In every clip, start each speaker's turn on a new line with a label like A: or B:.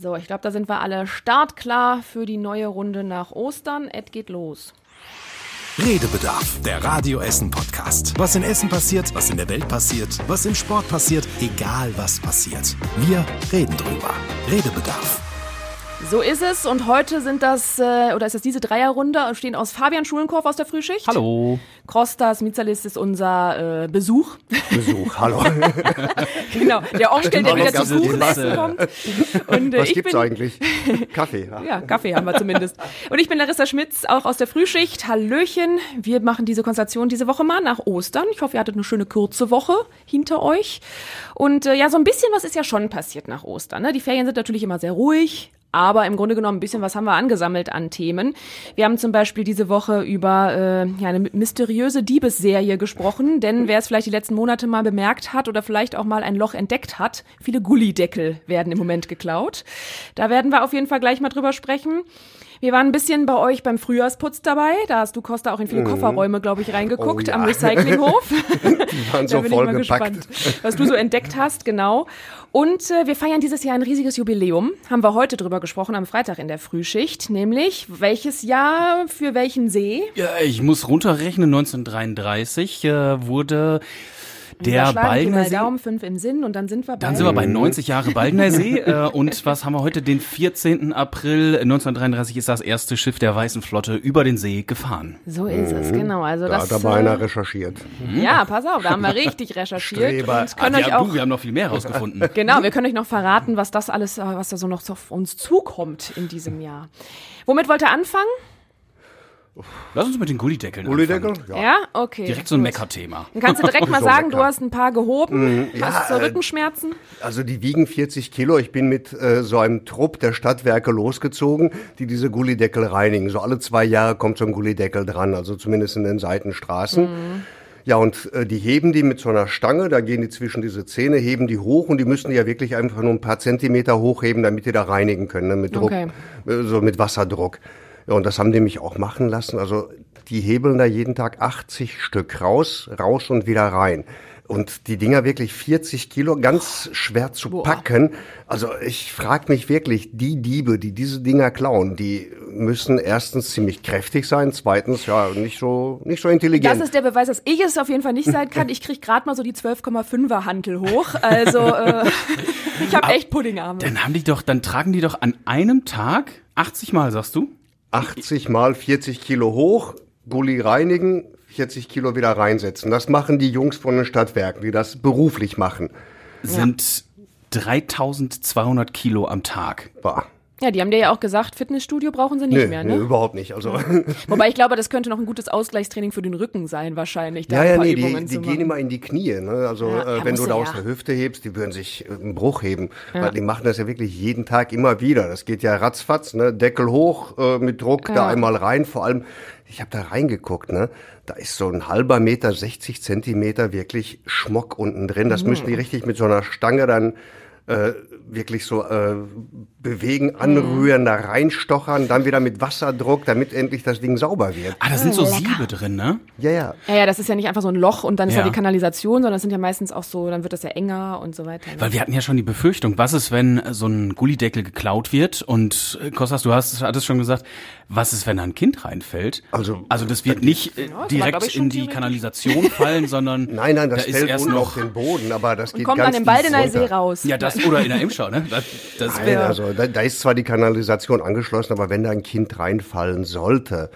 A: So, ich glaube, da sind wir alle startklar für die neue Runde nach Ostern. Ed geht los.
B: Redebedarf, der Radio Essen Podcast. Was in Essen passiert, was in der Welt passiert, was im Sport passiert, egal was passiert. Wir reden drüber. Redebedarf.
A: So ist es und heute sind das, äh, oder ist das diese Dreierrunde, stehen aus Fabian Schulenkorf aus der Frühschicht.
C: Hallo.
A: Kostas Mitzalis ist unser äh, Besuch.
D: Besuch, hallo.
A: genau, der Onkel, der wieder zu Kuchen
C: das,
A: essen kommt. Und, äh,
D: Was
A: ich
D: gibt's
A: bin,
D: eigentlich? Kaffee. Ja.
A: Ja, Kaffee haben wir zumindest. Und ich bin Larissa Schmitz, auch aus der Frühschicht. Hallöchen. Wir machen diese Konstellation diese Woche mal nach Ostern. Ich hoffe, ihr hattet eine schöne kurze Woche hinter euch. Und äh, ja, so ein bisschen was ist ja schon passiert nach Ostern. Ne? Die Ferien sind natürlich immer sehr ruhig. Aber im Grunde genommen ein bisschen was haben wir angesammelt an Themen. Wir haben zum Beispiel diese Woche über äh, ja, eine mysteriöse Diebesserie gesprochen, denn wer es vielleicht die letzten Monate mal bemerkt hat oder vielleicht auch mal ein Loch entdeckt hat, viele Gullideckel werden im Moment geklaut. Da werden wir auf jeden Fall gleich mal drüber sprechen. Wir waren ein bisschen bei euch beim Frühjahrsputz dabei. Da hast du, Costa, auch in viele Kofferräume, glaube ich, reingeguckt
D: Oh ja.
A: am Recyclinghof.
D: Die waren
A: Da
D: so
A: bin ich mal
D: vollgepackt.
A: gespannt, was du so entdeckt hast, genau. Und äh, wir feiern dieses Jahr ein riesiges Jubiläum. Haben wir heute drüber gesprochen, am Freitag in der Frühschicht. Nämlich, welches Jahr für welchen See?
C: Ja, ich muss runterrechnen, 1933 äh, wurde der
A: Da schlagen wir
C: Baldner
A: mal
C: See.
A: Daumen, fünf in Sinn und dann sind wir bei...
C: Dann sind wir bei 90 Jahre Baldner See. äh, und was haben wir heute? Den 14. April 1933 ist das erste Schiff der Weißen Flotte über den See gefahren.
A: so ist es, genau. Also
D: Da
A: das,
D: hat aber einer
A: äh,
D: recherchiert.
A: ja, pass auf, da haben wir richtig recherchiert
D: Streber.
A: und können
C: Ah,
A: euch
C: wir,
A: auch
C: du, wir haben noch viel mehr rausgefunden.
A: Genau, wir können euch noch verraten, was das alles, äh, was da so noch auf uns zukommt in diesem Jahr. Womit wollt ihr anfangen?
C: Lass uns mit den Gullideckeln
D: Gullideckel?
C: anfangen.
A: Ja, okay.
C: Direkt so ein. Meckerthema.
A: Dann kannst du direkt mal
D: So
A: sagen, du hast ein paar gehoben, hast so
D: äh,
A: Rückenschmerzen.
D: Also die wiegen 40 Kilo. Ich bin mit äh, so einem Trupp der Stadtwerke losgezogen, die diese Gullideckel reinigen. So alle zwei Jahre kommt so ein Gullideckel dran, also zumindest in den Seitenstraßen. Ja, und äh, die heben die mit so einer Stange, da gehen die zwischen diese Zähne, heben die hoch und die müssen die ja wirklich einfach nur ein paar Zentimeter hochheben, damit die da reinigen können, ne, mit Druck,
A: Okay.
D: äh, so mit Wasserdruck. Ja, und das haben die mich auch machen lassen. Also die hebeln da jeden Tag 80 Stück raus, raus und wieder rein. Und die Dinger wirklich 40 Kilo, ganz schwer zu
A: Boah.
D: packen. Also ich frage mich wirklich, die Diebe, die diese Dinger klauen, die müssen erstens ziemlich kräftig sein, zweitens ja nicht so nicht so intelligent.
A: Das ist der Beweis, dass ich es auf jeden Fall nicht sein kann. Ich krieg gerade mal so die 12,5er Hantel hoch. Also äh, ich habe echt Puddingarme.
C: Dann haben die doch, dann tragen die doch an einem Tag 80 Mal, sagst du?
D: 80 mal 40 Kilo hoch, Gully reinigen, 40 Kilo wieder reinsetzen. Das machen die Jungs von den Stadtwerken, die das beruflich machen.
C: Sind 3200 Kilo am Tag.
D: Bah.
A: Ja, die haben dir ja auch gesagt, Fitnessstudio brauchen sie nicht
D: Nö,
A: mehr, ne?
D: überhaupt nicht. Also
A: Wobei ich glaube, das könnte noch ein gutes Ausgleichstraining für den Rücken sein, wahrscheinlich. Da
D: ja, ja, nee,
A: Übungen
D: die, die gehen immer in die Knie. Ne? Also
A: Ja, ja,
D: äh, wenn du da
A: ja,
D: aus
A: ja.
D: der Hüfte hebst, die würden sich äh, einen Bruch heben. Weil die machen das ja wirklich jeden Tag immer wieder. Das geht ja ratzfatz, ne? Deckel hoch, äh, mit Druck da
A: Ja.
D: einmal rein. Vor allem, ich habe da reingeguckt, ne? Da ist so ein halber Meter, 60 Zentimeter wirklich Schmock unten drin. Das müssen die
A: Mhm.
D: richtig mit so einer Stange dann äh, wirklich so äh, bewegen,
A: Mhm.
D: anrühren, da reinstochern, dann wieder mit Wasserdruck, damit endlich das Ding sauber wird.
C: Ah, da sind so Siebe drin, ne?
D: Ja, ja.
A: Ja, ja, das ist ja nicht einfach so ein Loch und dann ist ja,
C: Ja.
A: die Kanalisation, sondern das sind ja meistens auch so, dann wird das ja enger und so weiter. ne?
C: Weil wir hatten ja schon die Befürchtung, was ist, wenn so ein Gullideckel geklaut wird? Und äh, Kostas, du hast hattest schon gesagt, was ist, wenn da ein Kind reinfällt?
D: Also-
C: also das wird nicht äh,
A: war,
C: direkt in die. Kanalisation fallen, sondern
D: Nein, nein, das
C: da ist
D: fällt
C: erst
D: unten
C: noch
D: auf den Boden, aber das geht
A: Kommt
D: ganz
A: dann im
D: tief
A: Baldener See raus.
C: ja das oder in der Imschau, ne? Das, das
D: Nein, also da, da ist zwar die Kanalisation angeschlossen, aber wenn da ein Kind reinfallen sollte,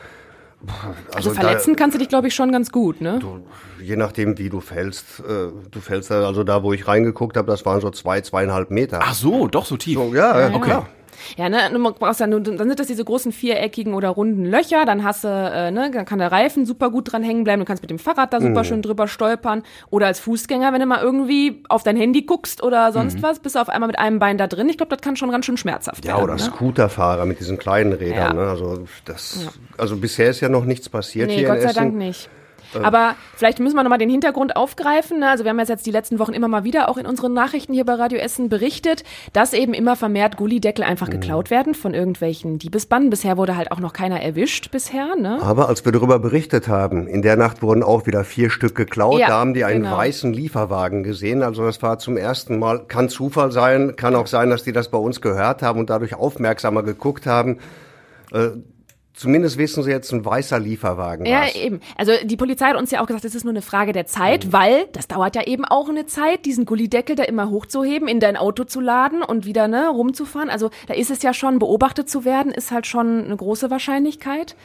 A: also verletzen kannst du dich, glaube ich, schon ganz gut, ne?
D: da, je nachdem wie du fällst, äh, du fällst da, also da, wo ich reingeguckt habe, das waren so zwei, zweieinhalb Meter.
C: Ach so, doch so tief.
D: so, ja, ja,
C: okay.
D: klar.
A: Ja, ne, du brauchst ja nur, dann sind das diese großen viereckigen oder runden Löcher, dann hast du, äh, ne, dann kann der Reifen super gut dran hängen bleiben, du kannst mit dem Fahrrad da
D: Mhm.
A: super schön drüber stolpern oder als Fußgänger, wenn du mal irgendwie auf dein Handy guckst oder sonst
D: Mhm.
A: was, bist du auf einmal mit einem Bein da drin. Ich glaube, das kann schon ganz schön schmerzhaft
D: Ja,
A: werden.
D: oder
A: ne?
D: Scooterfahrer mit diesen kleinen Rädern.
A: Ja.
D: Ne? Also das, also bisher ist ja noch nichts passiert
A: Nee,
D: hier
A: Gott
D: in
A: sei
D: Essen.
A: Dank nicht. Aber vielleicht müssen wir nochmal den Hintergrund aufgreifen. Ne? Also wir haben jetzt die letzten Wochen immer mal wieder auch in unseren Nachrichten hier bei Radio Essen berichtet, dass eben immer vermehrt Gullideckel einfach
D: Mhm.
A: geklaut werden von irgendwelchen Diebesbanden. Bisher wurde halt auch noch keiner erwischt bisher. Ne?
D: Aber als wir darüber berichtet haben, in der Nacht wurden auch wieder vier Stück geklaut.
A: Ja,
D: da haben die einen
A: genau.
D: weißen Lieferwagen gesehen. Also das war zum ersten Mal, kann Zufall sein, kann auch sein, dass die das bei uns gehört haben und dadurch aufmerksamer geguckt haben. Zumindest wissen sie jetzt, ein weißer Lieferwagen
A: Ja,
D: war's.
A: eben. Also die Polizei hat uns ja auch gesagt, es ist nur eine Frage der Zeit, weil das dauert ja eben auch eine Zeit, diesen Gullideckel da immer hochzuheben, in dein Auto zu laden und wieder ne rumzufahren. Also da ist es ja schon, beobachtet zu werden, ist halt schon eine große Wahrscheinlichkeit.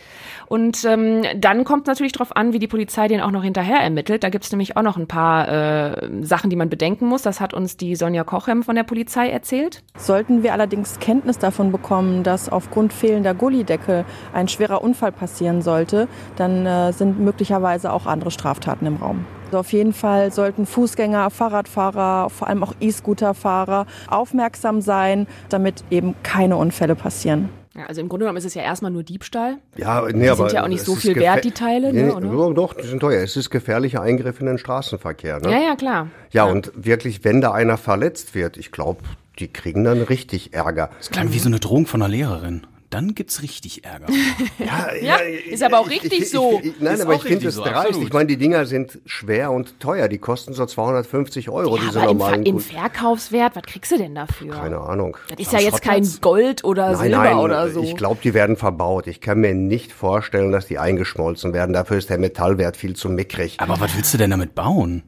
A: Und ähm, dann kommt natürlich drauf an, wie die Polizei den auch noch hinterher ermittelt. Da gibt's nämlich auch noch ein paar äh, Sachen, die man bedenken muss. Das hat uns die Sonja Kochem von der Polizei erzählt.
E: Sollten wir allerdings Kenntnis davon bekommen, dass aufgrund fehlender Gullideckel ein schwerer Unfall passieren sollte, dann äh, sind möglicherweise auch andere Straftaten im Raum. Also auf jeden Fall sollten Fußgänger, Fahrradfahrer, vor allem auch E-Scooter-Fahrer aufmerksam sein, damit eben keine Unfälle passieren.
A: Ja, also im Grunde genommen ist es ja erstmal nur Diebstahl.
D: Ja, nee,
A: Die
D: aber
A: sind ja auch nicht so viel wert, die Teile, ne,
D: Nee,
A: oder?
D: ja, doch, die sind teuer. Es ist gefährlicher Eingriff in den Straßenverkehr. Ne?
A: Ja, ja, klar.
D: Ja, und wirklich, wenn da einer verletzt wird, ich glaube, die kriegen dann richtig Ärger.
C: Das klang wie so eine Drohung von einer Lehrerin. Dann gibt's richtig Ärger.
D: Ja,
A: Ja, ist aber auch richtig so.
D: Ich, nein,
C: Ist
D: aber ich finde es
C: so,
D: dreist.
C: absolut.
D: Ich meine, die Dinger sind schwer und teuer. Die kosten so 250 Euro,
A: Ja,
D: diese
A: aber im, Ver
D: normalen.
A: im
D: Gut-
A: Verkaufswert, was kriegst du denn dafür?
D: Keine Ahnung.
A: Das ist ja jetzt kein? Gold oder
D: Nein,
A: Silber
D: nein,
A: oder so.
D: ich glaube, die werden verbaut. Ich kann mir nicht vorstellen, dass die eingeschmolzen werden. Dafür ist der Metallwert viel zu mickrig.
C: Aber was willst du denn damit bauen?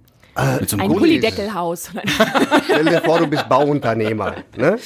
C: Mit so einem
A: ein
C: Gulli?
A: Gullideckelhaus.
D: Stell dir vor, du bist Bauunternehmer ne?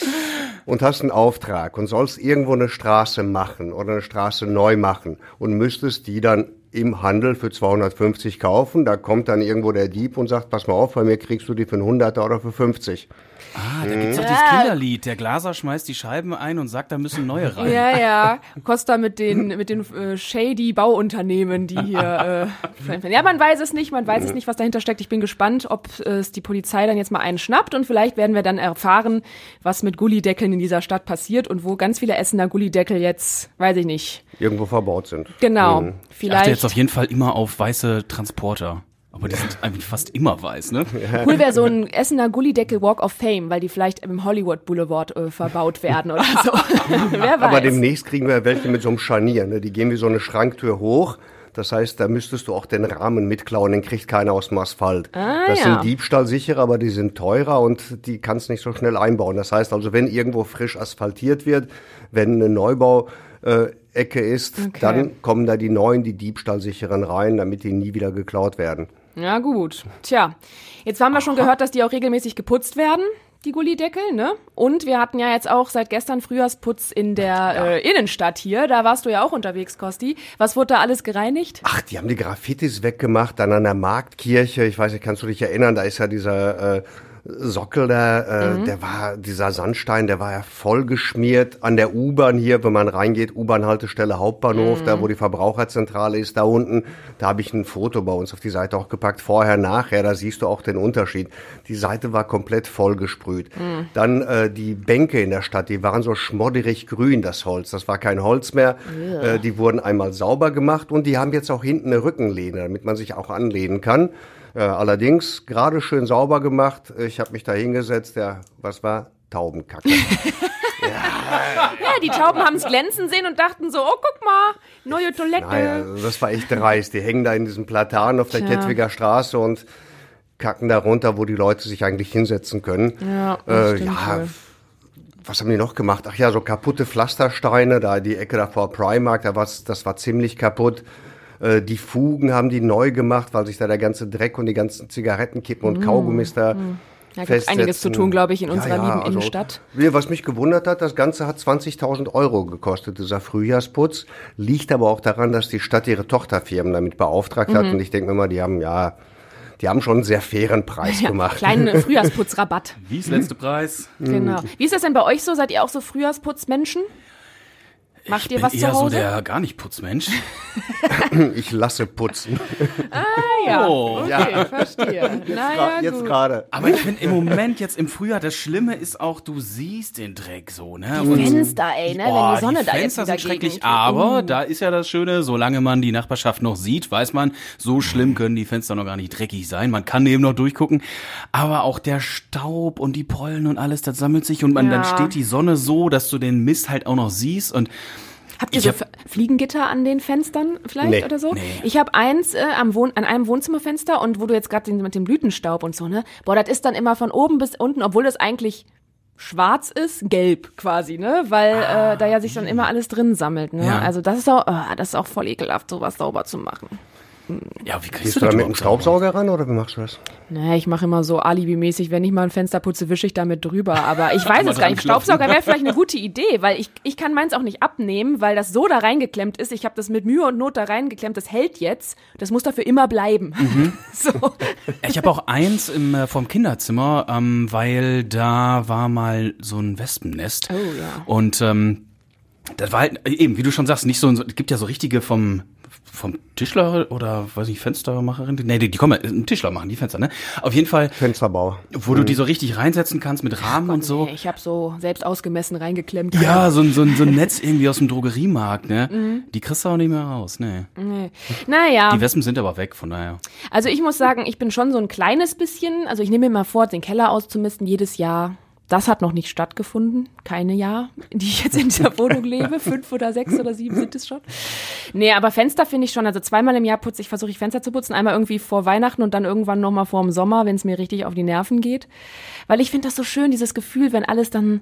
D: Und hast einen Auftrag und sollst irgendwo eine Straße machen oder eine Straße neu machen und müsstest die dann im Handel für 250 kaufen. Da kommt dann irgendwo der Dieb und sagt, pass mal auf, bei mir kriegst du die für einen 100er oder für 50.
C: Ah, da gibt's doch dieses Kinderlied. Der Glaser schmeißt die Scheiben ein und sagt, da müssen neue rein.
A: ja, ja. Costa mit den, mit den äh, shady Bauunternehmen, die hier. Äh, ja, man weiß es nicht, man weiß es nicht, was dahinter steckt. Ich bin gespannt, ob äh, es die Polizei dann jetzt mal einen schnappt und vielleicht werden wir dann erfahren, was mit Gullideckeln in dieser Stadt passiert und wo ganz viele Essener Gullideckel jetzt, weiß ich nicht.
D: Irgendwo verbaut sind.
A: Genau.
D: Mhm.
C: Ich achte
A: Vielleicht.
C: jetzt auf jeden Fall immer auf weiße Transporter. Aber die sind eigentlich fast immer weiß, ne?
A: Cool wäre so ein Essener Gullideckel Walk of Fame, weil die vielleicht im Hollywood Boulevard äh, verbaut werden oder so. Wer weiß.
D: Aber demnächst kriegen wir welche mit so einem Scharnier. Ne? Die gehen wie so eine Schranktür hoch. Das heißt, da müsstest du auch den Rahmen mitklauen, den kriegt keiner aus dem Asphalt.
A: Ah,
D: das
A: ja.
D: sind diebstahlsicher, aber die sind teurer und die kannst nicht so schnell einbauen. Das heißt also, wenn irgendwo frisch asphaltiert wird, wenn eine Neubau äh, Ecke ist,
A: Okay.
D: dann kommen da die neuen, die diebstahlsicheren rein, damit die nie wieder geklaut werden.
A: Ja, gut. Tja, jetzt haben wir schon gehört, dass die auch regelmäßig geputzt werden, die Gullideckel, ne? Und wir hatten ja jetzt auch seit gestern Frühjahrsputz in der äh, Innenstadt hier. Da warst du ja auch unterwegs, Kosti. Was wurde da alles gereinigt?
D: Ach, die haben die Graffitis weggemacht, dann an der Marktkirche. Ich weiß nicht, kannst du dich erinnern, da ist ja dieser äh, Sockel da, äh,
A: Mhm.
D: der war, dieser Sandstein, der war ja voll geschmiert an der U-Bahn hier, wenn man reingeht, U-Bahn-Haltestelle Hauptbahnhof,
A: Mhm.
D: da wo die Verbraucherzentrale ist, da unten. Da habe ich ein Foto bei uns auf die Seite auch gepackt, vorher, nachher, da siehst du auch den Unterschied. Die Seite war komplett voll gesprüht.
A: Mhm.
D: Dann äh, die Bänke in der Stadt, die waren so schmodderig grün, das Holz. Das war kein Holz mehr. Äh, die wurden einmal sauber gemacht und die haben jetzt auch hinten eine Rückenlehne, damit man sich auch anlehnen kann. Äh, allerdings gerade schön sauber gemacht. Ich habe mich da hingesetzt, der, was war? Taubenkacke.
A: Ja, die Tauben haben es glänzen sehen und dachten so, oh, guck mal, neue Toilette.
D: Naja, also das war echt dreist. Die hängen da in diesem Platan auf der
A: Tja.
D: Kettwiger Straße und kacken da runter, wo die Leute sich eigentlich hinsetzen können.
A: Ja,
D: äh, ja was haben die noch gemacht? Ach ja, so kaputte Pflastersteine, da die Ecke da vor Primark, da war's, das war ziemlich kaputt. Äh, Die Fugen haben die neu gemacht, weil sich da der ganze Dreck und die ganzen Zigarettenkippen und Kaugummis da
A: Mm. Ja, gibt einiges zu tun, glaube ich, in unserer lieben
D: also,
A: Innenstadt.
D: Was mich gewundert hat, das Ganze hat 20.000 Euro gekostet, dieser Frühjahrsputz. Liegt aber auch daran, dass die Stadt ihre Tochterfirmen damit beauftragt
A: Mhm.
D: hat. Und ich denke mir mal, die haben ja, die haben schon einen sehr fairen Preis
A: Ja,
D: gemacht.
A: kleinen Frühjahrsputzrabatt.
C: Wie ist letzte Preis?
A: Genau. Wie ist das denn bei euch so? Seid ihr auch so Frühjahrsputzmenschen? Macht
C: ich
A: ihr
C: bin
A: was
C: eher
A: zu Hause?
C: so der gar nicht Putzmensch.
D: Ich lasse putzen.
A: ja,
C: Oh.
A: okay,
D: Ja.
A: verstehe. naja,
D: Jetzt gerade.
C: Aber ich finde im Moment jetzt im Frühjahr, das Schlimme ist auch, du siehst den Dreck so, ne?
A: Die
C: Und-
A: Fenster, ey, ne?
C: Boah,
A: Wenn die Sonne
C: die
A: da
C: Fenster sind schrecklich,
A: gegen-
C: aber
A: Uh.
C: da ist ja das Schöne, solange man die Nachbarschaft noch sieht, weiß man, so schlimm können die Fenster noch gar nicht dreckig sein. Man kann eben noch durchgucken, aber auch der Staub und die Pollen und alles, das sammelt sich und man dann
A: Ja.
C: steht die Sonne so, dass du den Mist halt auch noch siehst und
A: Habt ihr
C: Ich
A: so
C: hab-
A: Fliegengitter an den Fenstern vielleicht
D: Nee.
A: oder so?
C: Nee.
A: Ich habe eins äh, am Wohn an einem Wohnzimmerfenster und wo du jetzt gerade mit dem Blütenstaub und so, ne? Boah, das ist dann immer von oben bis unten, obwohl das eigentlich schwarz ist, gelb quasi, ne? Weil äh, da ja sich dann immer alles drin sammelt, ne?
C: Ja.
A: Also das ist auch, ah, das ist auch voll ekelhaft, sowas sauber zu machen.
C: Ja, wie kriegst
D: Gehst
C: du
D: du da mit
C: sauber?
D: Staubsauger ran oder wie machst du das?
A: Ne, ich mache immer so Alibi-mäßig, wenn ich mal ein Fenster putze, wische ich damit drüber. Aber ich weiß es gar nicht. Staubsauger wäre vielleicht eine gute Idee, weil ich, ich kann meins auch nicht abnehmen, weil das so da reingeklemmt ist. Ich habe das mit Mühe und Not da reingeklemmt. Das hält jetzt. Das muss dafür immer bleiben. so.
C: Ich habe auch eins im, äh, vom Kinderzimmer, ähm, weil da war mal so ein Wespennest.
A: Oh, ja.
C: Und ähm, das war halt äh, eben, wie du schon sagst, nicht so, es gibt ja so richtige vom vom Tischler oder weiß ich Fenstermacherin, nee, die, die kommen ja, ein Tischler machen die Fenster, ne? Auf jeden Fall,
D: Fensterbau.
C: wo du die so richtig reinsetzen kannst mit Rahmen und so.
A: Nee, ich habe so selbst ausgemessen reingeklemmt.
C: Ja, so ein, so, ein, so ein Netz irgendwie aus dem Drogeriemarkt, ne? Die kriegst du auch nicht mehr raus, ne?
A: Nee. Naja.
C: Die Wespen sind aber weg, von daher.
A: Also ich muss sagen, ich bin schon so ein kleines bisschen, also ich nehme mir mal vor, den Keller auszumisten jedes Jahr. Das hat noch nicht stattgefunden. Keine Jahr, die ich jetzt in dieser Wohnung lebe. Fünf oder sechs oder sieben sind es schon. Nee, aber Fenster finde ich schon. Also zweimal im Jahr putze ich, versuche ich Fenster zu putzen. Einmal irgendwie vor Weihnachten und dann irgendwann nochmal vor dem Sommer, wenn es mir richtig auf die Nerven geht. Weil ich finde das so schön, dieses Gefühl, wenn alles dann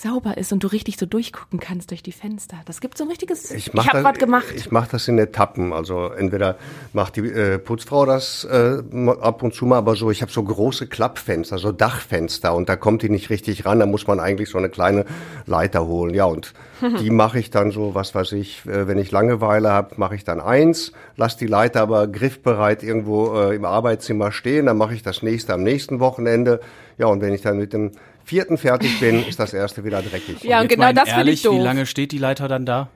A: sauber ist und du richtig so durchgucken kannst durch die Fenster. Das gibt so ein richtiges. Ich,
D: mach
A: habe
D: das-
A: was gemacht.
D: Ich mache das in Etappen. Also entweder macht die äh, Putzfrau das äh, ab und zu mal, aber so, ich habe so große Klappfenster, so Dachfenster und da kommt die nicht richtig ran. Da muss man eigentlich so eine kleine Leiter holen. Ja, und die mache ich dann so, was weiß ich, äh, wenn ich Langeweile habe, mache ich dann eins, lass die Leiter aber griffbereit irgendwo äh, im Arbeitszimmer stehen, dann mache ich das nächste am nächsten Wochenende. Ja, und wenn ich dann mit dem vierten fertig bin, ist das erste wieder dreckig.
A: Ja, und
C: Jetzt
A: genau das finde ich doof.
C: Wie lange steht die Leiter dann da?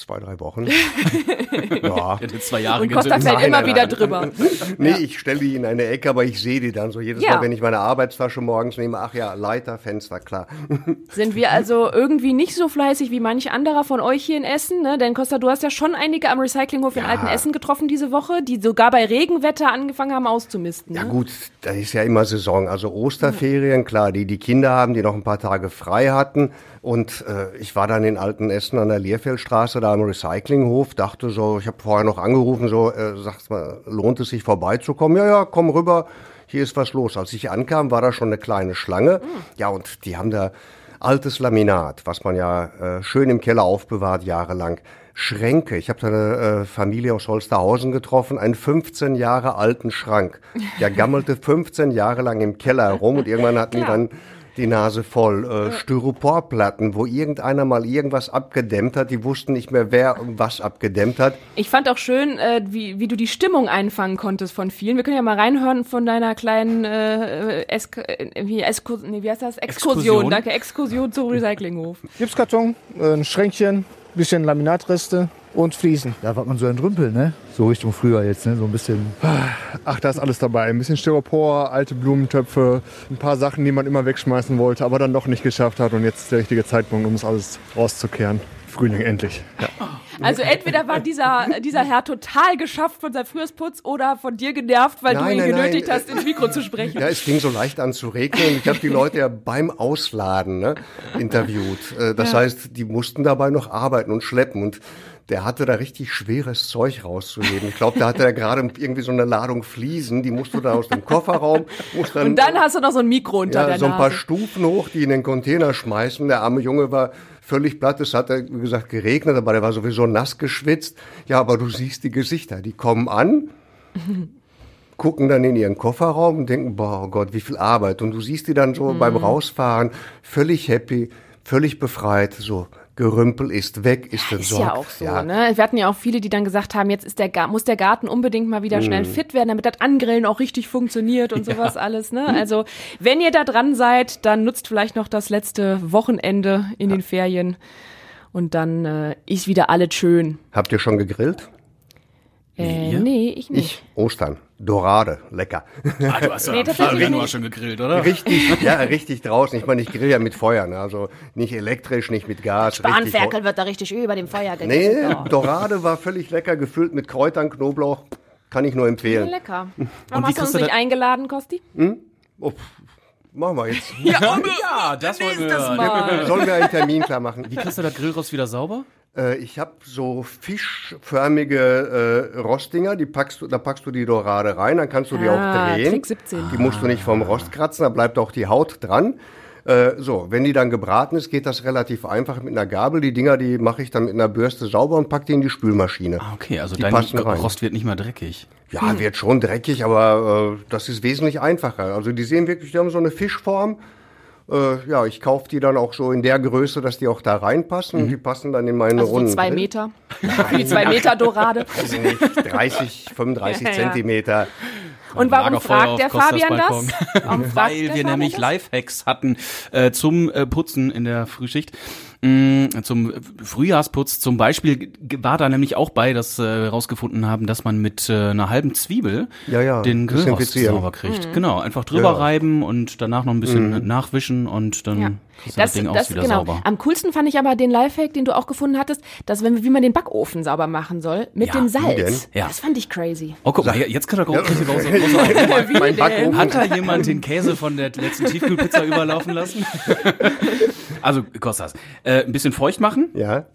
D: Zwei, drei Wochen. ja.
C: Hätte zwei Jahre
A: Und Costa fällt immer
D: nein,
A: wieder
D: nein.
A: drüber.
D: Nee, ich stelle die in eine Ecke, aber ich sehe die dann so jedes
A: Ja.
D: Mal, wenn ich meine Arbeitstasche morgens nehme. Ach ja, Leiter, Fenster, klar.
A: Sind wir also irgendwie nicht so fleißig wie manch anderer von euch hier in Essen, ne? Denn Costa, du hast ja schon einige am Recyclinghof in Alten Essen getroffen diese Woche, die sogar bei Regenwetter angefangen haben auszumisten.
D: Ja
A: Ne?
D: gut, das ist ja immer Saison. Also Osterferien, klar, die die Kinder haben, die noch ein paar Tage frei hatten. Und äh, ich war dann in Alten Essen an der Lehrfeldstraße, da am Recyclinghof, dachte so, ich habe vorher noch angerufen, so, äh, sagst mal, lohnt es sich vorbeizukommen? Ja, ja, komm rüber, hier ist was los. Als ich ankam, war da schon eine kleine Schlange. Ja, und die haben da altes Laminat, was man ja äh, schön im Keller aufbewahrt, jahrelang. Schränke. Ich habe da eine äh, Familie aus Holsterhausen getroffen, einen 15 Jahre alten Schrank. Der gammelte 15 Jahre lang im Keller herum und irgendwann hatten die dann die Nase voll. Äh, Styroporplatten, wo irgendeiner mal irgendwas abgedämmt hat. Die wussten nicht mehr, wer was abgedämmt hat.
A: Ich fand auch schön, äh, wie, wie du die Stimmung einfangen konntest von vielen. Wir können ja mal reinhören von deiner kleinen äh, Esk äh, wie, Esku nee, wie heißt das? Exkursion.
C: Exkursion.
A: Danke, Exkursion zum Recyclinghof.
F: Gipskarton, äh, ein Schränkchen, bisschen Laminatreste und Fliesen.
G: Ja, was man so entrümpelt, ne? So Richtung früher jetzt, ne? So ein bisschen.
H: Ach, da ist alles dabei. Ein bisschen Styropor, alte Blumentöpfe, ein paar Sachen, die man immer wegschmeißen wollte, aber dann doch nicht geschafft hat. Und jetzt ist der richtige Zeitpunkt, um es alles rauszukehren. Frühling endlich. Ja.
A: Also entweder war dieser, dieser Herr total geschafft von seinem Frühjahrsputz oder von dir genervt, weil
D: Nein,
A: du ihn
D: nein,
A: genötigt
D: nein,
A: hast, ins Mikro zu sprechen.
D: Ja, es fing so leicht an zu regnen. Ich habe die Leute ja beim Ausladen ne, interviewt. Äh, Das heißt, die mussten dabei noch arbeiten und schleppen. Und der hatte da richtig schweres Zeug rauszuheben. Ich glaube, da hatte er gerade irgendwie so eine Ladung Fliesen. Die musst du dann aus dem Kofferraum. Dann,
A: Und dann hast du noch so ein Mikro unter
D: ja,
A: der
D: so ein paar
A: Nase.
D: Stufen hoch, die in den Container schmeißen. Der arme Junge war völlig platt. Es hat, wie gesagt, geregnet, aber der war sowieso nass geschwitzt. Ja, aber du siehst die Gesichter. Die kommen an, gucken dann in ihren Kofferraum und denken, boah, oh Gott, wie viel Arbeit. Und du siehst die dann so beim Rausfahren völlig happy, völlig befreit, so. Gerümpel ist weg, ist
A: Ist
D: entsorgt.
A: ja auch so, ne? Wir hatten ja auch viele, die dann gesagt haben, jetzt ist der muss der Garten unbedingt mal wieder schnell fit werden, damit das Angrillen auch richtig funktioniert und sowas alles, ne? Also, wenn ihr da dran seid, dann nutzt vielleicht noch das letzte Wochenende in den Ferien Und dann äh, ist wieder alles schön.
D: Habt ihr schon gegrillt?
A: Äh,
C: ihr?
A: nee, ich nicht.
D: Ich. Ostern. Dorade. Lecker.
C: Ah, du hast ja
A: Nee,
C: am Januar schon gegrillt, oder?
D: Richtig, ja, richtig draußen. Ich meine, ich grill ja mit Feuer, ne? also nicht elektrisch, nicht mit Gas.
I: Bahnferkel wird da richtig über dem Feuer gegessen.
D: Nee,
I: Oh.
D: Dorade war völlig lecker, gefüllt mit Kräutern, Knoblauch. Kann ich nur
A: Ja,
D: empfehlen.
A: lecker.
C: Und
A: Warum
C: wie
A: hast du uns nicht eingeladen, Kosti?
D: Oh, pff, machen wir jetzt.
C: Ja, das wollen wir hören.
A: Mal.
D: Sollen wir einen Termin klar machen?
C: Wie kriegst du das Grillrost wieder sauber?
D: Äh, ich habe so fischförmige äh, Rostdinger, die packst du, da packst du die Dorade rein, dann kannst du die
A: Ah,
D: auch drehen.
A: Trick 17.
D: Die musst du nicht vom Rost kratzen, da bleibt auch die Haut dran. Äh, so, wenn die dann gebraten ist, geht das relativ einfach mit einer Gabel. Die Dinger, die mache ich dann mit einer Bürste sauber und pack die in die Spülmaschine.
C: Ah, okay, also
D: Die
C: dein. Rost wird nicht mehr dreckig.
D: Ja, wird schon dreckig, aber äh, das ist wesentlich einfacher. Also die sehen wirklich, die haben so eine Fischform. Äh, ja, ich kaufe die dann auch so in der Größe, dass die auch da reinpassen. Und die passen dann in meine
A: Also so
D: runden
A: zwei
D: Grill.
A: Meter. Für die zwei Meter Dorade.
D: Also nicht 30, 35
A: Ja, ja.
D: Zentimeter.
A: Und warum
C: Lagerfeuer
A: fragt der Fabian das? Warum
C: Weil wir
A: Fabian
C: nämlich
A: das?
C: Lifehacks hatten äh, zum äh, Putzen in der Frühschicht. Mm, zum Frühjahrsputz zum Beispiel war da nämlich auch bei, dass äh, wir herausgefunden haben, dass man mit äh, einer halben Zwiebel
D: Ja, ja,
C: den Grillrost sauber kriegt. Genau, einfach drüber
D: Ja.
C: reiben und danach noch ein bisschen nachwischen und dann
A: Ja.
C: Kriegst das,
A: Das,
C: Ding
A: das,
C: auch wieder
A: genau.
C: sauber.
A: Am coolsten fand ich aber den Lifehack, den du auch gefunden hattest, dass wenn, wie man den Backofen sauber machen soll, mit
C: Ja,
A: dem
C: wie
A: Salz.
D: denn?
C: Ja.
A: Das fand ich crazy.
C: Oh, guck mal, jetzt kann er auch richtig raus. raus
D: mein, mein Backofen.
C: Hat da jemand den Käse von der letzten Tiefkühlpizza überlaufen lassen? also, Kostas, äh, ein bisschen feucht machen,
D: Ja,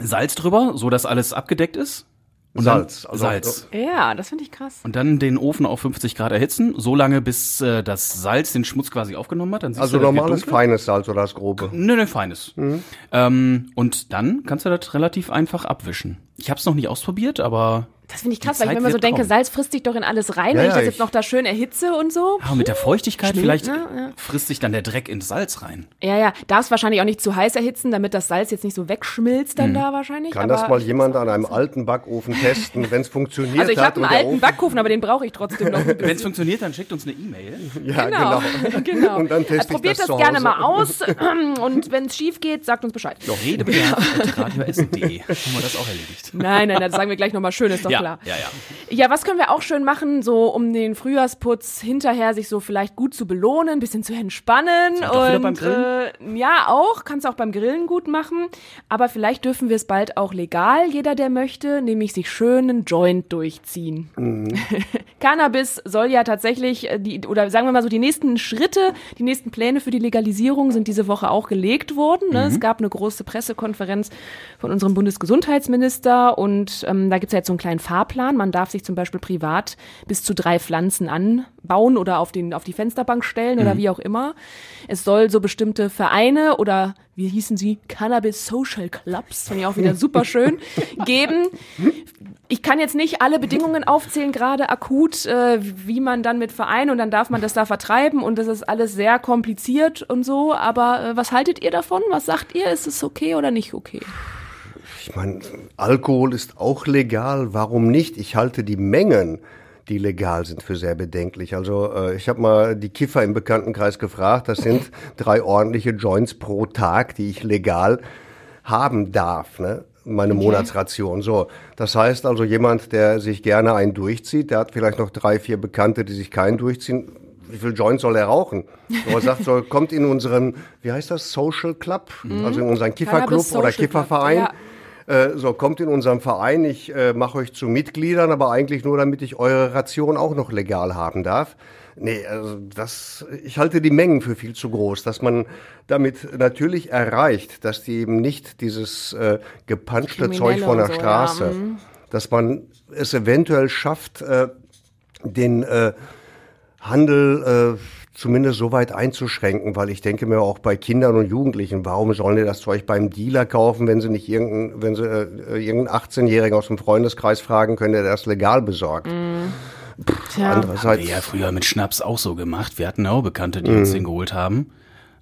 C: Salz drüber, so dass alles abgedeckt ist. Und
D: Salz.
C: Dann
D: Also-
C: Salz.
A: Ja, das finde ich krass.
C: Und dann den Ofen auf 50 Grad erhitzen, so lange bis äh, das Salz den Schmutz quasi aufgenommen hat.
D: Also
C: du,
D: normales feines Salz oder das grobe.
C: Nö, nö, feines. Ähm, und dann kannst du das relativ einfach abwischen. Ich habe es noch nicht ausprobiert, aber
A: Das finde ich krass, weil ich mir immer so denke,
C: kommen.
A: Salz frisst sich doch in alles rein.
D: Ja,
A: Wenn ich
D: ja,
A: das jetzt
D: ich-
A: noch da schön erhitze und so.
C: ah, mit der Feuchtigkeit
A: Schmilzt,
C: vielleicht
A: ne? Ja.
C: frisst sich dann der Dreck ins Salz rein.
A: Ja, ja, darfst wahrscheinlich auch nicht zu heiß erhitzen, damit das Salz jetzt nicht so wegschmilzt dann da wahrscheinlich.
D: Kann
A: aber
D: das mal jemand an einem alten Backofen testen, wenn es funktioniert
A: Also ich habe einen alten
D: Ofen-
A: Backofen, aber den brauche ich trotzdem noch.
C: Wenn es funktioniert, dann schickt uns eine E-Mail.
D: Ja,
A: Genau, genau.
D: Und dann teste ich
A: Probiert
D: das
A: das, gerne mal aus und wenn es schief geht, sagt uns Bescheid.
C: Redebedarf.radioessen.de. Haben wir das auch erledigt.
A: Nein, nein, das sagen wir gleich nochmal schön, ist doch
C: Ja,
A: klar.
C: ja, ja.
A: Ja, was können wir auch schön machen, so um den Frühjahrsputz hinterher sich so vielleicht gut zu belohnen, ein bisschen zu entspannen.
C: wir doch wieder
A: und
C: beim Grillen?
A: Äh, ja, auch, kannst auch beim Grillen gut machen. Aber vielleicht dürfen wir es bald auch legal, jeder, der möchte, nämlich sich schönen Joint durchziehen. Cannabis soll ja tatsächlich, äh, die, oder sagen wir mal so, die nächsten Schritte, die nächsten Pläne für die Legalisierung sind diese Woche auch gelegt worden. Ne? Es gab eine große Pressekonferenz von unserem Bundesgesundheitsminister und ähm, da gibt es ja jetzt so einen kleinen Fahrplan. Man darf sich zum Beispiel privat bis zu drei Pflanzen anbauen oder auf, den, auf die Fensterbank stellen oder wie auch immer. Es soll so bestimmte Vereine oder wie hießen sie? Cannabis Social Clubs, finde ich auch wieder super schön, geben. Ich kann jetzt nicht alle Bedingungen aufzählen, gerade akut, äh, wie man dann mit Vereinen und dann darf man das da vertreiben und das ist alles sehr kompliziert und so. Aber äh, was haltet ihr davon? Was sagt ihr? Ist es okay oder nicht okay?
D: Ich meine, Alkohol ist auch legal. Warum nicht? Ich halte die Mengen, die legal sind, für sehr bedenklich. Also äh, ich habe mal die Kiffer im Bekanntenkreis gefragt. Das sind drei ordentliche Joints pro Tag, die ich legal haben darf. Ne? Meine Monatsration. So, das heißt also jemand, der sich gerne einen durchzieht, der hat vielleicht noch drei, vier Bekannte, die sich keinen durchziehen. Wie viel Joints soll er rauchen? So, er sagt, so, kommt in unseren, wie heißt das, Social Club, also in unseren Kifferclub oder
A: Social Club,
D: Kifferverein.
A: ja.
D: Äh, so, kommt in unserem Verein, ich äh, mache euch zu Mitgliedern, aber eigentlich nur, damit ich eure Ration auch noch legal haben darf. Nee, also das, ich halte die Mengen für viel zu groß, dass man damit natürlich erreicht, dass die eben nicht dieses äh, gepanschte Zeug von der
A: so,
D: Straße,
A: ja, mhm.
D: dass man es eventuell schafft, äh, den äh, Handel äh, zumindest so weit einzuschränken, weil ich denke mir auch bei Kindern und Jugendlichen, warum sollen die das Zeug beim Dealer kaufen, wenn sie nicht irgendeinen, wenn sie äh, irgendeinen 18-Jährigen aus dem Freundeskreis fragen können, der das legal besorgt. Pff,
A: Tja.
D: andererseits,
C: Haben wir ja früher mit Schnaps auch so gemacht. Wir hatten auch Bekannte, die uns den geholt haben.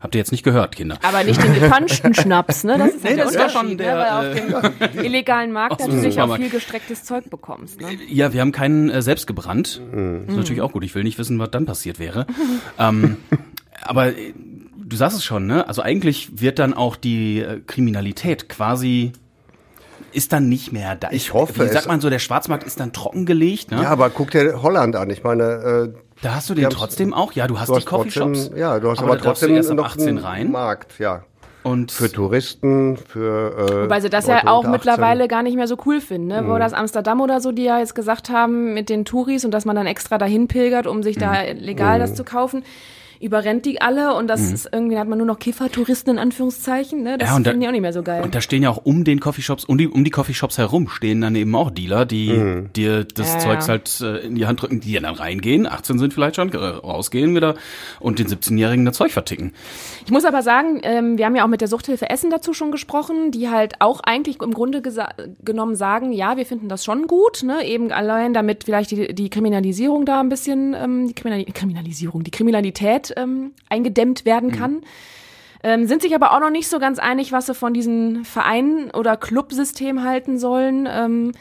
C: Habt ihr jetzt nicht gehört, Kinder?
A: Aber nicht den gepanschten Schnaps, ne? Das ist
C: Nee,
A: der
C: das war
A: Unterschied,
C: schon
A: ne?
C: der,
A: Weil auf dem illegalen Markt natürlich auch viel gestrecktes Zeug bekommst, ne?
C: Ja, wir haben keinen äh, selbst gebrannt.
A: Mhm.
C: Ist natürlich auch gut. Ich will nicht wissen, was dann passiert wäre. ähm, aber äh, du sagst es schon, ne? Also eigentlich wird dann auch die äh, Kriminalität quasi ist dann nicht mehr da.
D: Ich hoffe
C: Wie sagt
D: es.
C: man so, der Schwarzmarkt ist dann trockengelegt, ne?
D: Ja, aber guck dir Holland an. Ich meine, äh,
C: da hast du
D: die
C: den trotzdem auch. Ja, du hast
D: du
C: die
D: hast trotzdem,
C: Coffeeshops.
D: ja, du hast
C: aber
D: aber, trotzdem
C: erst ab
D: noch
C: 18
D: einen
C: rein.
D: Markt, ja.
C: Und
D: Für Touristen, für äh,
A: Weil sie das
D: Leute
A: ja auch
D: unter 18.
A: mittlerweile gar nicht mehr so cool finden, ne?
C: Mhm.
A: Wo das Amsterdam oder so, die ja jetzt gesagt haben mit den Touris und dass man dann extra dahin pilgert, um sich da
C: Mhm.
A: legal das zu kaufen, überrennt die alle und das ist irgendwie, da hat man nur noch Kiffertouristen in Anführungszeichen, ne? Das
C: Ja, da-
A: finden die auch nicht mehr so geil.
C: Und da stehen ja auch um den Coffeeshops, um die, um die Coffeeshops herum stehen dann eben auch Dealer, die dir das
A: Ja,
C: Zeugs
A: ja.
C: halt äh, in die Hand drücken, die dann reingehen, 18 sind vielleicht schon, äh, rausgehen wieder und den 17-Jährigen das Zeug verticken.
A: Ich muss aber sagen, ähm, wir haben ja auch mit der Suchthilfe Essen dazu schon gesprochen, die halt auch eigentlich im Grunde genommen sagen, ja, wir finden das schon gut, ne? eben allein damit vielleicht die, die Kriminalisierung da ein bisschen, ähm, die Kriminali Kriminalisierung, die Kriminalität ähm, eingedämmt werden kann. Ähm, sind sich aber auch noch nicht so ganz einig, was sie von diesen Vereinen oder Clubsystem halten sollen. Ähm,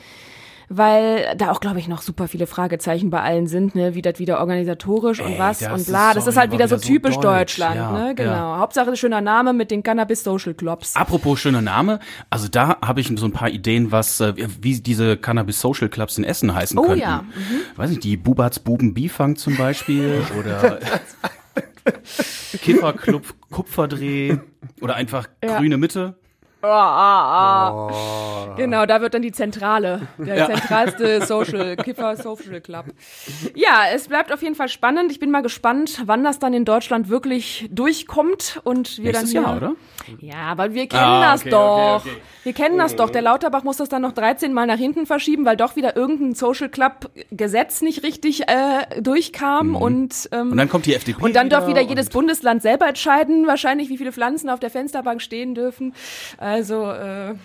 A: weil da auch, glaube ich, noch super viele Fragezeichen bei allen sind, ne, wie das wieder organisatorisch und
C: Ey,
A: was
C: das
A: und bla. Das ist halt wieder so
C: so
A: typisch
C: deutsch,
A: Deutschland,
C: ja,
A: ne, genau.
C: ja.
A: Hauptsache schöner Name mit den Cannabis Social Clubs.
C: Apropos schöner Name, also da habe ich so ein paar Ideen, was äh, wie diese Cannabis Social Clubs in Essen heißen
A: Oh
C: könnten.
A: ja,
C: Weiß nicht, die Bubats Buben Bifang zum Beispiel oder Kifferclub Kupferdreh oder einfach Grüne Mitte.
A: Ah, ah, ah. Genau, da wird dann die Zentrale, der
C: Ja.
A: zentralste Social, Kiffer Social Club. Ja, es bleibt auf jeden Fall spannend. Ich bin mal gespannt, wann das dann in Deutschland wirklich durchkommt und wir
C: Nächstes
A: dann
C: Jahr, oder?
A: Ja, weil wir kennen
C: Ah,
A: das
C: okay,
A: doch.
C: okay, okay.
A: Wir kennen das doch. Der Lauterbach muss das dann noch 13 Mal nach hinten verschieben, weil doch wieder irgendein Social Club Gesetz nicht richtig äh, durchkam und ähm,
C: Mhm. Und dann kommt die FDP
A: und dann darf wieder
C: wieder
A: jedes
C: und-
A: Bundesland selber entscheiden, wahrscheinlich, wie viele Pflanzen auf der Fensterbank stehen dürfen. Also, äh,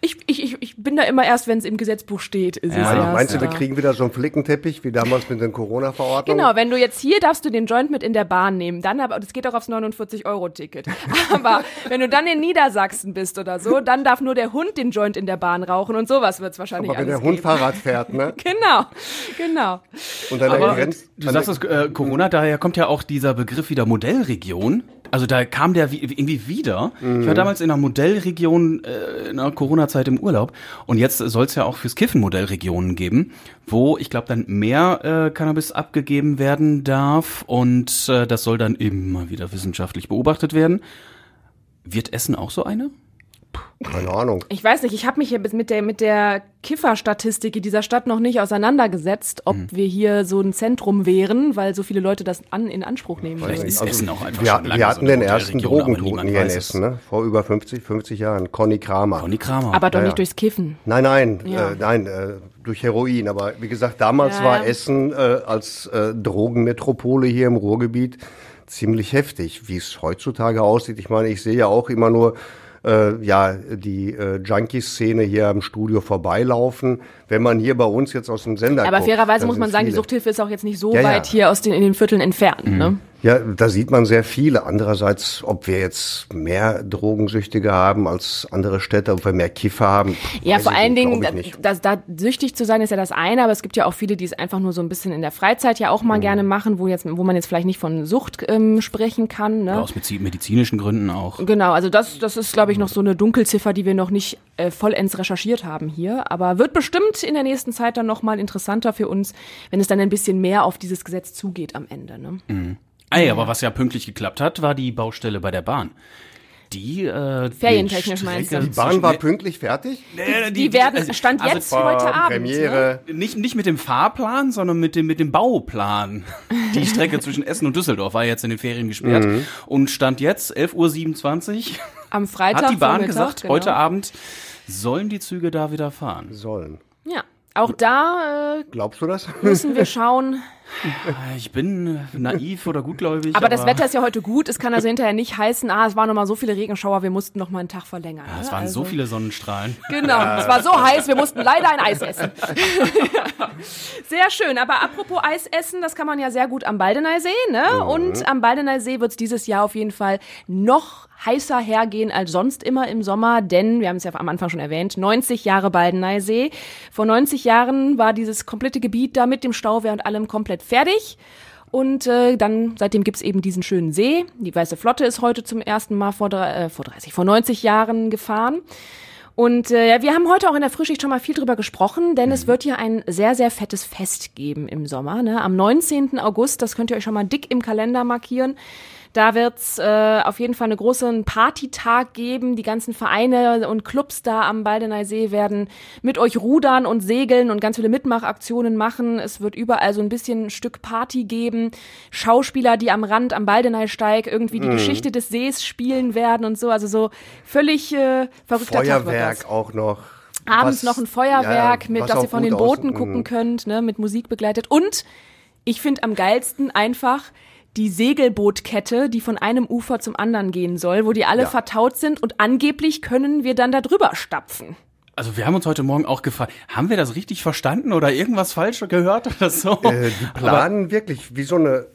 A: ich, ich, ich, ich bin da immer erst, wenn es im Gesetzbuch steht, ist
C: Ja.
A: es
C: Meinst-
A: erst.
D: Meinst du, wir kriegen wieder so einen Flickenteppich wie damals mit den Corona-Verordnungen?
A: Genau, wenn du jetzt hier darfst du den Joint mit in der Bahn nehmen, dann aber, das geht auch aufs 49-Euro-Ticket. Aber wenn du dann in Niedersachsen bist oder so, dann darf nur der Hund den Joint in der Bahn rauchen und sowas wird's wahrscheinlich
D: Aber wenn
A: alles
D: der Hund
A: geben.
D: Fahrrad fährt, ne?
A: Genau, genau.
D: Und dann
C: Aber
D: Grenz,
C: du sagst es, äh, Corona, daher kommt ja auch dieser Begriff wieder Modellregion. Also da kam der wie, irgendwie wieder. Ich war damals in einer Modellregion äh, in der Corona-Zeit im Urlaub und jetzt soll es ja auch fürs Kiffen Modellregionen geben, wo ich glaube dann mehr äh, Cannabis abgegeben werden darf und äh, das soll dann eben mal wieder wissenschaftlich beobachtet werden. Wird Essen auch so eine?
D: Keine Ahnung.
A: Ich weiß nicht, ich habe mich hier mit der, mit der Kifferstatistik in dieser Stadt noch nicht auseinandergesetzt, ob wir hier so ein Zentrum wären, weil so viele Leute das an, in Anspruch nehmen
C: Vielleicht
A: würden.
C: ist Essen auch einfach
D: Wir,
C: schon lange
D: wir
C: so
D: hatten
C: eine
D: den ersten
C: aber
D: Drogentoten hier in. Essen, ne? vor über 50, 50 Jahren. Conny Kramer.
C: Conny Kramer.
A: Aber doch
D: Ja,
A: nicht durchs Kiffen.
D: Nein, nein,
A: Ja.
D: äh, nein, äh, durch Heroin. Aber wie gesagt, damals
A: Ja,
D: war. Essen äh, als äh, Drogenmetropole hier im Ruhrgebiet ziemlich heftig. Wie es heutzutage aussieht, ich meine, ich sehe ja auch immer nur äh, ja die äh, Junkie-Szene hier am Studio vorbeilaufen. Wenn man hier bei uns jetzt aus dem Sender
A: Aber
D: guckt,
A: fairerweise muss man sagen, die
D: viele.
A: Suchthilfe ist auch jetzt nicht so
D: Ja, ja.
A: weit hier aus den, in den Vierteln entfernt. Ne?
D: Ja, da sieht man sehr viele. Andererseits, ob wir jetzt mehr Drogensüchtige haben als andere Städte, ob wir mehr Kiffer haben.
A: Ja, vor allen
D: nicht,
A: Dingen,
D: nicht.
A: da, da süchtig zu sein ist ja das eine, aber es gibt ja auch viele, die es einfach nur so ein bisschen in der Freizeit ja auch
D: Mhm.
A: mal gerne machen, wo jetzt, wo man jetzt vielleicht nicht von Sucht ähm, sprechen kann. Ne?
C: Aus medizi- medizinischen Gründen auch.
A: Genau, also das, das ist, glaube ich, noch so eine Dunkelziffer, die wir noch nicht äh, vollends recherchiert haben hier. Aber wird bestimmt in der nächsten Zeit dann nochmal interessanter für uns, wenn es dann ein bisschen mehr auf dieses Gesetz zugeht am Ende. Ne?
C: Ey, aber was ja pünktlich geklappt hat, war die Baustelle bei der Bahn. Die äh,
A: Ferientechnisch
C: die
A: meinst
C: Strecke
A: du?
D: Die Bahn war pünktlich fertig?
C: Nee,
A: Die, werden,
C: also-
A: Stand
C: also
A: jetzt heute Abend. Ne?
D: Premiere.
C: Nicht, nicht mit dem Fahrplan, sondern mit dem, mit dem Bauplan. Die Strecke zwischen Essen und Düsseldorf war jetzt in den Ferien gesperrt.
D: Mhm.
C: Und stand jetzt, 11.27 Uhr,
A: Am Freitag.
C: hat die Bahn
A: Vormittag,
C: gesagt,
A: genau.
C: heute Abend sollen die Züge da wieder fahren.
D: Sollen.
A: Ja, auch da äh,
D: Glaubst du das?
A: müssen wir schauen.
C: Ich bin naiv oder gutgläubig.
A: Aber das Wetter ist ja heute gut. Es kann also hinterher nicht heißen, ah, es waren noch mal so viele Regenschauer, wir mussten noch mal einen Tag verlängern.
C: Ja, es
A: ne?
C: waren
A: also,
C: so viele Sonnenstrahlen.
A: Genau, es war so heiß, wir mussten leider ein Eis essen. sehr schön, aber apropos Eis essen, das kann man ja sehr gut am Baldeneysee, ne? Und am Baldeneysee wird es dieses Jahr auf jeden Fall noch heißer hergehen als sonst immer im Sommer, denn, wir haben es ja am Anfang schon erwähnt, 90 Jahre Baldeneysee. Vor 90 Jahren war dieses komplette Gebiet da mit dem Stauwehr und allem komplett fertig. Und äh, dann, seitdem gibt's eben diesen schönen See. Die Weiße Flotte ist heute zum ersten Mal vor, äh, vor 30, vor 90 Jahren gefahren. Und äh, wir haben heute auch in der Frühschicht schon mal viel drüber gesprochen, denn es wird hier ein sehr, sehr fettes Fest geben im Sommer. Ne? Am 19. August, das könnt ihr euch schon mal dick im Kalender markieren. Da wird's äh, auf jeden Fall einen großen Partytag geben. Die ganzen Vereine und Clubs da am Baldener See werden mit euch rudern und segeln und ganz viele Mitmachaktionen machen. Es wird überall so ein bisschen ein Stück Party geben. Schauspieler, die am Rand am Baldeneysteig irgendwie die Geschichte des Sees spielen werden und so. Also so völlig äh, verrückter.
D: Feuerwerk auch noch.
A: Abends
D: Was-
A: noch ein Feuerwerk,
D: ja,
A: mit, dass ihr von den Booten gucken
D: Mhm.
A: könnt, ne, mit Musik begleitet. Und ich finde am geilsten einfach die Segelbootkette, die von einem Ufer zum anderen gehen soll, wo die alle
D: Ja.
A: vertaut sind und angeblich können wir dann da drüber stapfen.
C: Also wir haben uns heute Morgen auch gefragt, haben wir das richtig verstanden oder irgendwas falsch gehört oder so?
D: Äh, die planen wirklich wie so eine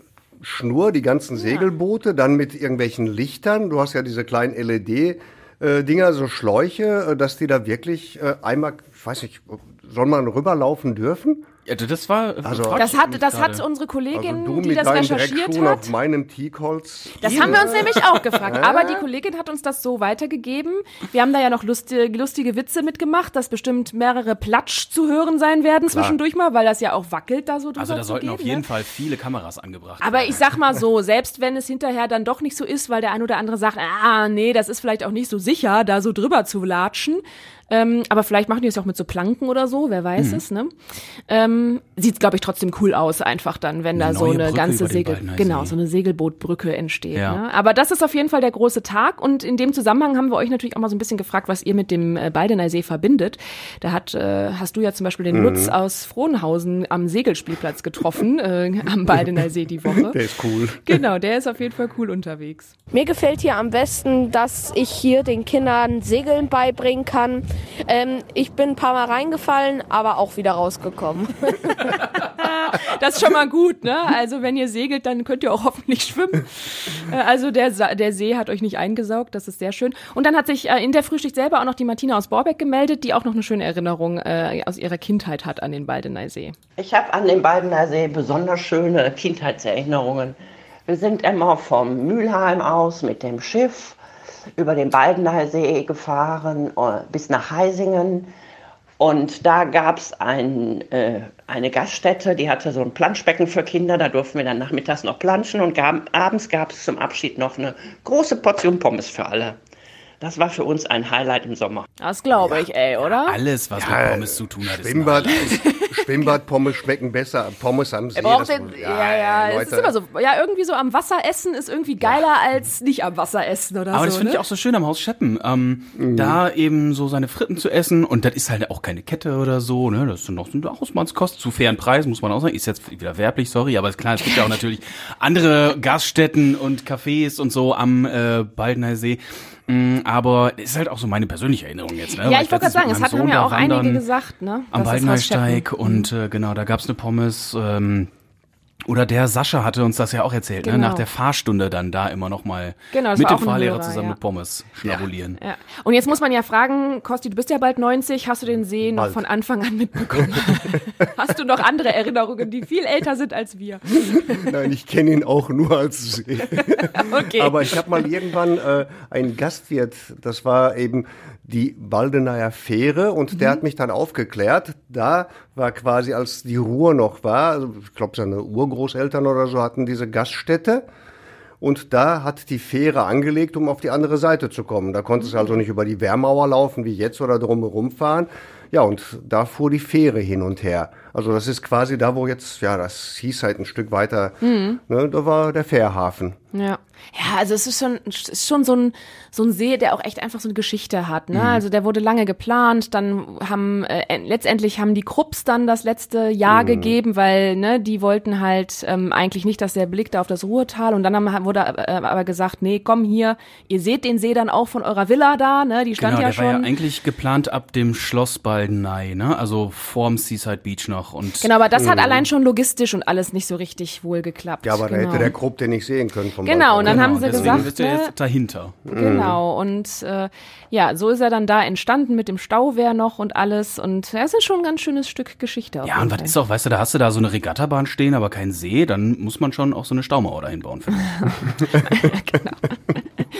D: Schnur, die ganzen Segelboote, dann mit irgendwelchen Lichtern. Du hast ja diese kleinen LED-Dinger, so Schläuche, äh, dass die da wirklich äh, einmal, ich weiß nicht, soll man rüberlaufen dürfen?
C: Ja, das war
D: Also-
C: frag
A: Das hat, das hat unsere Kollegin,
D: Also du
A: die
D: mit
A: das recherchiert hat.
D: auf meinem Teakholz.
A: Das haben wir uns nämlich auch gefragt. Aber die Kollegin hat uns das so weitergegeben. Wir haben da ja noch lustige, lustige Witze mitgemacht, dass bestimmt mehrere Platsch zu hören sein werden zwischendurch mal, weil das ja auch wackelt da so drüber
C: Also da
A: zu
C: sollten
A: gehen,
C: auf jeden
A: ne?
C: Fall viele Kameras angebracht
A: Aber
C: werden.
A: ich sag mal so, selbst wenn es hinterher dann doch nicht so ist, weil der ein oder andere sagt, ah, nee, das ist vielleicht auch nicht so sicher, da so drüber zu latschen. Ähm, aber vielleicht machen die es auch mit so Planken oder so, wer weiß
C: Mhm.
A: es, ne? Ähm, sieht, glaube ich, trotzdem cool aus, einfach dann, wenn da
C: Eine
A: so
C: neue
A: eine
C: Brücke
A: ganze Segel, genau, so eine Segelbootbrücke entsteht.
C: Ja.
A: Ne? Aber das ist auf jeden Fall der große Tag und in dem Zusammenhang haben wir euch natürlich auch mal so ein bisschen gefragt, was ihr mit dem äh, Baldeneysee verbindet. Da hat, äh, hast du ja zum Beispiel den
C: Mhm.
A: Lutz aus Frohnhausen am Segelspielplatz getroffen, äh, am Baldeneysee die Woche.
D: Der ist cool.
A: Genau, der ist auf jeden Fall cool unterwegs.
J: Mir gefällt hier am besten, dass ich hier den Kindern Segeln beibringen kann. Ähm, ich bin ein paar Mal reingefallen, aber auch wieder rausgekommen.
A: Das ist schon mal gut, ne? Also wenn ihr segelt, dann könnt ihr auch hoffentlich schwimmen. Äh, Also der, Sa- der See hat euch nicht eingesaugt, das ist sehr schön. Und dann hat sich äh, in der Frühschicht selber auch noch die Martina aus Borbeck gemeldet, die auch noch eine schöne Erinnerung äh, aus ihrer Kindheit hat an den Baldeneysee.
K: Ich habe an dem Baldener See besonders schöne Kindheitserinnerungen. Wir sind immer vom Mülheim aus mit dem Schiff über den Baldener gefahren äh, bis nach Heisingen. Und da gab es ein, äh, eine Gaststätte, die hatte so ein Planschbecken für Kinder. Da durften wir dann nachmittags noch planschen. Und gab, abends gab es zum Abschied noch eine große Portion Pommes für alle. Das war für uns ein Highlight im Sommer.
A: Das glaube ich, ey, oder?
C: Alles, was mit Pommes zu tun hat, ist
D: Schwimmbad,
C: Highlight.
D: Schwimmbadpommes schmecken besser. Pommes am See. Das-
A: den, ja, ja, es ist immer so. Ja, irgendwie so am Wasser essen ist irgendwie geiler als nicht am Wasser essen oder
C: Aber
A: so.
C: das finde
A: ne?
C: ich auch so schön am Haus Scheppen. Ähm,
D: Mhm.
C: Da eben so seine Fritten zu essen und das ist halt auch keine Kette oder so, ne? Das ist noch so eine Hausmannskost zu fairen Preisen, muss man auch sagen. Ist jetzt wieder werblich, sorry, aber ist klar, es gibt ja auch natürlich andere Gaststätten und Cafés und so am äh, Baldener See. Mm, Aber es ist halt auch so meine persönliche Erinnerung jetzt, ne?
A: ja,
C: Weil
A: ich wollte gerade sagen, es hatten
C: da
A: auch einige gesagt, ne?
C: am Baldenersteig und äh, genau, da gab's eine Pommes. Ähm, oder der Sascha hatte uns das ja auch erzählt, ne?
A: Genau.
C: nach der Fahrstunde dann da immer noch mal
A: Genau,
C: mit dem Fahrlehrer
A: Hörer,
C: zusammen
A: ja.
C: mit Pommes schnabulieren.
A: Ja. Und jetzt muss man ja fragen, Kosti, du bist ja bald 90, hast du den See noch
D: Bald.
A: von Anfang an mitbekommen? hast du noch andere Erinnerungen, die viel älter sind als wir?
D: Nein, ich kenne ihn auch nur als See.
A: Okay.
D: Aber ich habe mal irgendwann äh, einen Gastwirt, das war eben die Baldeneyer Fähre und der hat mich dann aufgeklärt. Da war quasi, als die Ruhr noch war, also ich glaube seine Urgroßeltern oder so hatten diese Gaststätte. Und da hat die Fähre angelegt, um auf die andere Seite zu kommen. Da konnte es also nicht über die Wehrmauer laufen wie jetzt oder drumherum fahren. Ja, und da fuhr die Fähre hin und her. Also das ist quasi da, wo jetzt, ja, das hieß halt ein Stück weiter, ne, da war der Fährhafen.
A: Ja. Ja, also es ist schon, ist schon so ein, so ein See, der auch echt einfach so eine Geschichte hat. Ne? Also der wurde lange geplant, dann haben äh, letztendlich haben die Krupps dann das letzte Jahr gegeben, weil ne, die wollten halt ähm, eigentlich nicht, dass der Blick da auf das Ruhrtal und dann haben, wurde äh, aber gesagt, nee, komm hier, ihr seht den See dann auch von eurer Villa da, ne? Die stand
C: Genau,
A: ja
C: der war ja
A: schon.
C: eigentlich geplant ab dem Schloss Baldeney, ne? Also vorm Seaside Beach noch. Noch. Und
A: Genau, aber das hat allein schon logistisch und alles nicht so richtig wohl geklappt.
D: Ja, aber da
A: genau.
D: hätte der Krupp den nicht sehen können vom
A: Genau, und dann
C: genau,
A: haben sie
C: deswegen
A: gesagt,
C: ist er
A: ne,
C: jetzt dahinter.
A: Genau, und äh, ja, so ist er dann da entstanden mit dem Stauwehr noch und alles. Und ja, es ist schon ein ganz schönes Stück Geschichte. auf
C: Ja, und was ist auch, weißt du, da hast du da so eine Regattabahn stehen, aber kein See, dann muss man schon auch so eine Staumauer dahin bauen. ich.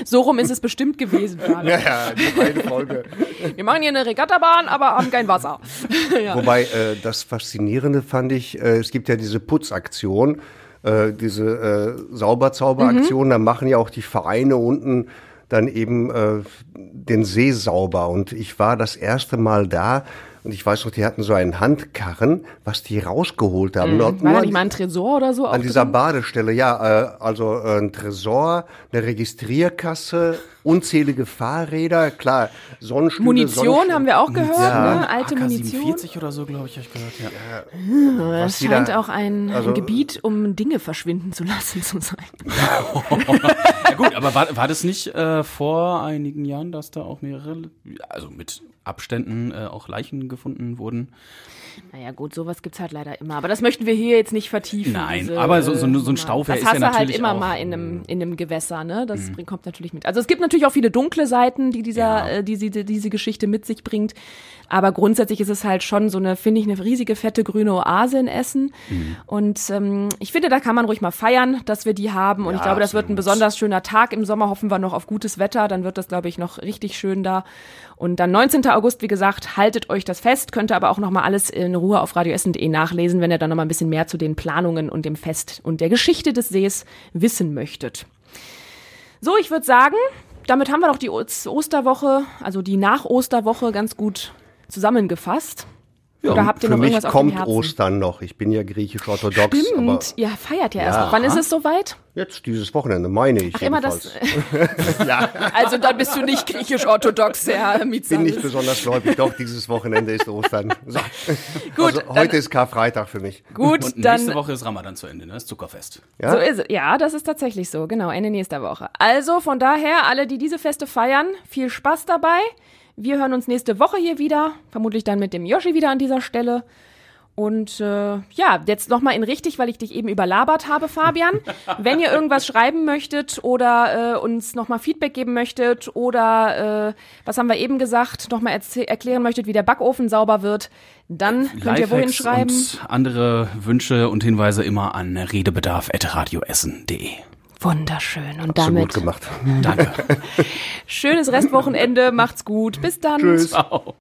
A: So rum ist es bestimmt gewesen.
D: Ja, ja, die eine Folge.
A: Wir machen hier eine Regattabahn, aber haben kein Wasser. ja.
D: Wobei äh, das Faszinierende fand ich, äh, es gibt ja diese Putzaktion, äh, diese äh, Sauberzauberaktion, da machen ja auch die Vereine unten dann eben äh, den See sauber. Und ich war das erste Mal da und ich weiß noch, die hatten so einen Handkarren, was die rausgeholt haben. Nur-
A: War da nicht mal ein Tresor oder so?
D: an dieser
A: aufgenommen?
D: Badestelle, ja, äh, also äh, ein Tresor, eine Registrierkasse, unzählige Fahrräder, klar, Sonnenstühle.
A: Munition
D: Sonnenstühle.
A: haben wir auch gehört,
D: Ja.
A: ne? Alte Munition.
C: AK-47 oder so, glaube ich, habe ich gehört. Ja.
A: Das
D: was die
A: scheint
D: da-
A: auch ein,
D: also-
A: ein Gebiet, um Dinge verschwinden zu lassen zu sein.
C: ja gut, aber war, war das nicht äh, vor einigen Jahren, dass da auch mehrere, also mit Abständen äh, auch Leichen gefunden wurden?
A: Naja, gut, sowas gibt's halt leider immer. Aber das möchten wir hier jetzt nicht vertiefen.
C: Nein,
A: diese,
C: aber so- so ein-
A: äh,
C: so ein Stauwehr
A: das
C: ist ja
A: hast du halt
C: natürlich
A: immer
C: auch-
A: mal in einem, in einem Gewässer, ne? Das bringt- kommt natürlich mit. Also es gibt natürlich auch viele dunkle Seiten, die dieser,
C: Ja.
A: äh, die, die diese Geschichte mit sich bringt. Aber grundsätzlich ist es halt schon so eine, finde ich, eine riesige, fette grüne Oase in Essen. Und ähm, ich finde, da kann man ruhig mal feiern, dass wir die haben. Und ich
C: Ja,
A: glaube, das wird ein
C: absolut.
A: besonders schöner Tag. Im Sommer hoffen wir noch auf gutes Wetter. Dann wird das, glaube ich, noch richtig schön da. Und dann 19. August, wie gesagt, haltet euch das fest. Könnt ihr aber auch noch mal alles in Ruhe auf radioessen.de nachlesen, wenn ihr dann noch mal ein bisschen mehr zu den Planungen und dem Fest und der Geschichte des Sees wissen möchtet. So, ich würde sagen, damit haben wir doch die Ost- Osterwoche, also die Nach-Osterwoche ganz gut zusammengefasst. Oder habt ihr
D: Für
A: noch
D: mich
A: irgendwas auf dem
D: kommt
A: Herzen?
D: Ostern noch. Ich bin ja griechisch-orthodox, aber
A: Stimmt, ihr feiert ja erst noch. Wann ist es soweit?
D: jetzt dieses Wochenende, meine ich
A: Ach, immer das.
D: ja,
A: Also dann bist du nicht griechisch-orthodox, Herr
D: bin
A: Mietzanis.
D: nicht besonders gläubig. Doch, dieses Wochenende ist Ostern. So.
A: Gut,
D: also,
A: dann-
D: heute ist Karfreitag für mich.
A: Gut,
C: Und
A: dann.
C: nächste Woche ist Ramadan zu Ende, ne? Das Zuckerfest.
D: Ja?
A: So ist es. Ja, das ist tatsächlich so. Genau, Ende nächster Woche. Also von daher, alle, die diese Feste feiern, viel Spaß dabei. Wir hören uns nächste Woche hier wieder. Vermutlich dann mit dem Yoshi wieder an dieser Stelle. Und äh, ja, jetzt nochmal in richtig, weil ich dich eben überlabert habe, Fabian. Wenn ihr irgendwas schreiben möchtet oder äh, uns nochmal Feedback geben möchtet oder, äh, was haben wir eben gesagt, nochmal erklären möchtet, wie der Backofen sauber wird, dann könnt ihr wohin
C: Lifehacks
A: schreiben.
C: und andere Wünsche und Hinweise immer an redebedarf.radioessen.de.
A: Wunderschön. Und
D: So
A: damit
D: gut gemacht.
C: Danke.
A: schönes Restwochenende. Macht's gut. Bis dann.
D: Tschüss.
C: Ciao.